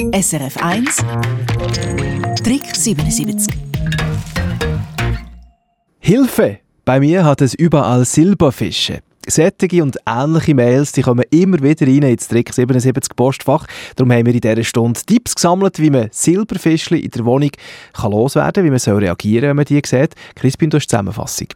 SRF 1 Trick 77 Hilfe! Bei mir hat es überall Silberfische. Sättige und ähnliche Mails die kommen immer wieder rein ins Trick 77 Postfach. Darum haben wir in dieser Stunde Tipps gesammelt, wie man Silberfischchen in der Wohnung kann loswerden kann, wie man soll reagieren wenn man die sieht. Crispin, du hast Zusammenfassung.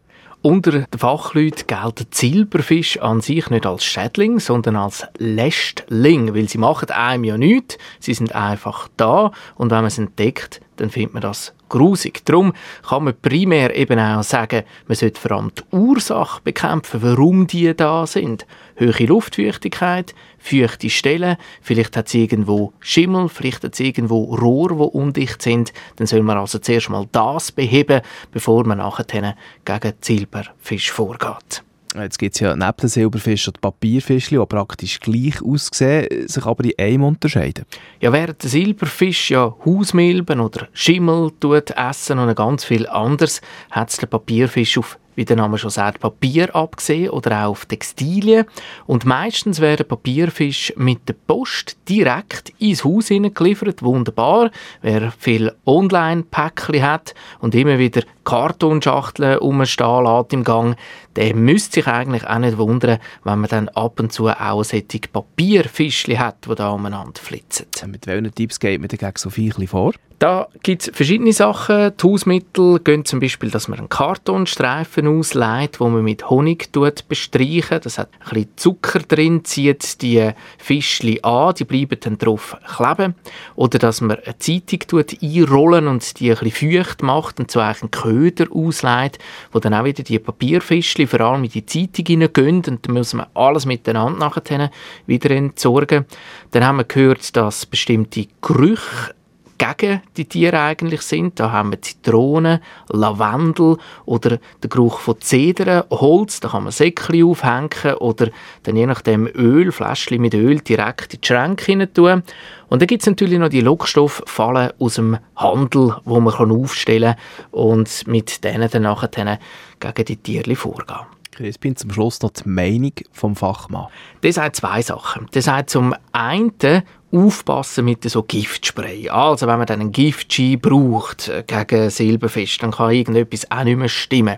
Unter den Fachleuten gelten Silberfisch an sich nicht als Schädling, sondern als Lästling, weil sie machen einem ja nichts, sie sind einfach da und wenn man sie entdeckt, dann findet man das grusig. Darum kann man primär eben auch sagen, man sollte vor allem die Ursache bekämpfen, warum die da sind. Höhere Luftfeuchtigkeit, feuchte Stellen, vielleicht hat es irgendwo Schimmel, vielleicht hat es irgendwo Rohre, die undicht sind. Dann soll man also zuerst mal das beheben, bevor man nachher gegen Silberfisch vorgeht. Jetzt gibt es ja neben den Silberfischen die Papierfischchen, die praktisch gleich aussehen, sich aber in einem unterscheiden. Ja, während der Silberfisch ja Hausmilben oder Schimmel tut essen und ganz viel anderes, hat der Papierfisch auf wie der Name schon sagt, Papier abgesehen oder auch auf Textilien. Und meistens werden Papierfische mit der Post direkt ins Haus geliefert. Wunderbar. Wer viel Online-Päckchen hat und immer wieder Kartonschachteln umstehen lässt im Gang, der müsste sich eigentlich auch nicht wundern, wenn man dann ab und zu auch solche Papierfischchen hat, die da umeinander flitzen. Mit welchen Tipps geht man dagegen so viel vor? Da gibt es verschiedene Sachen. Die Hausmittel gehen zum Beispiel, dass man einen Kartonstreifen ausleiht, wo man mit Honig bestreichen. Das hat ein bisschen Zucker drin, zieht die Fischli an, die bleiben dann drauf kleben. Oder dass man eine Zeitung einrollen und die ein bisschen feucht macht und so einen Köder ausleiht, wo dann auch wieder die Papierfischli vor allem in die Zeitung hineingehen und dann muss man alles miteinander nachher wieder entsorgen. Dann haben wir gehört, dass bestimmte Gerüche gegen die Tiere eigentlich sind. Da haben wir Zitronen, Lavendel oder den Geruch von Zedern, Holz, da kann man Säckchen aufhängen oder dann je nachdem Öl, Fläschchen mit Öl direkt in die Schränke hinein tun. Und dann gibt es natürlich noch die Lockstofffallen aus dem Handel, wo man aufstellen kann und mit denen dann nachher gegen die Tiere vorgehen. Crispin, zum Schluss noch die Meinung vom Fachmann. Das sagt zwei Sachen. Das sagt zum einen, aufpassen mit so Giftspray. Also wenn man dann einen Giftschein braucht äh, gegen Silberfisch, dann kann irgendetwas auch nicht mehr stimmen.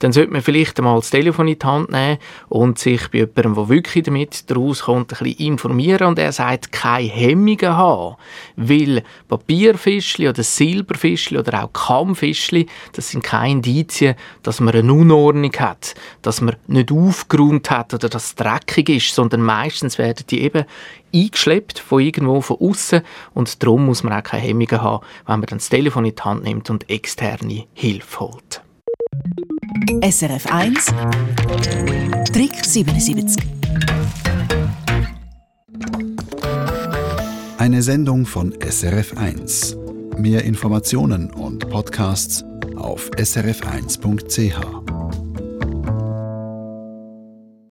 Dann sollte man vielleicht einmal das Telefon in die Hand nehmen und sich bei jemandem, der wirklich damit rauskommt, ein bisschen informieren und er sagt, keine Hemmungen haben. Weil Papierfischli oder Silberfischli oder auch Kammfischli, das sind keine Indizien, dass man eine Unordnung hat, dass man nicht aufgeräumt hat oder dass es dreckig ist, sondern meistens werden die eben eingeschleppt von irgendwo von außen und darum muss man auch keine Hemmungen haben, wenn man dann das Telefon in die Hand nimmt und externe Hilfe holt. SRF 1 Trick 77 Eine Sendung von SRF 1. Mehr Informationen und Podcasts auf srf1.ch.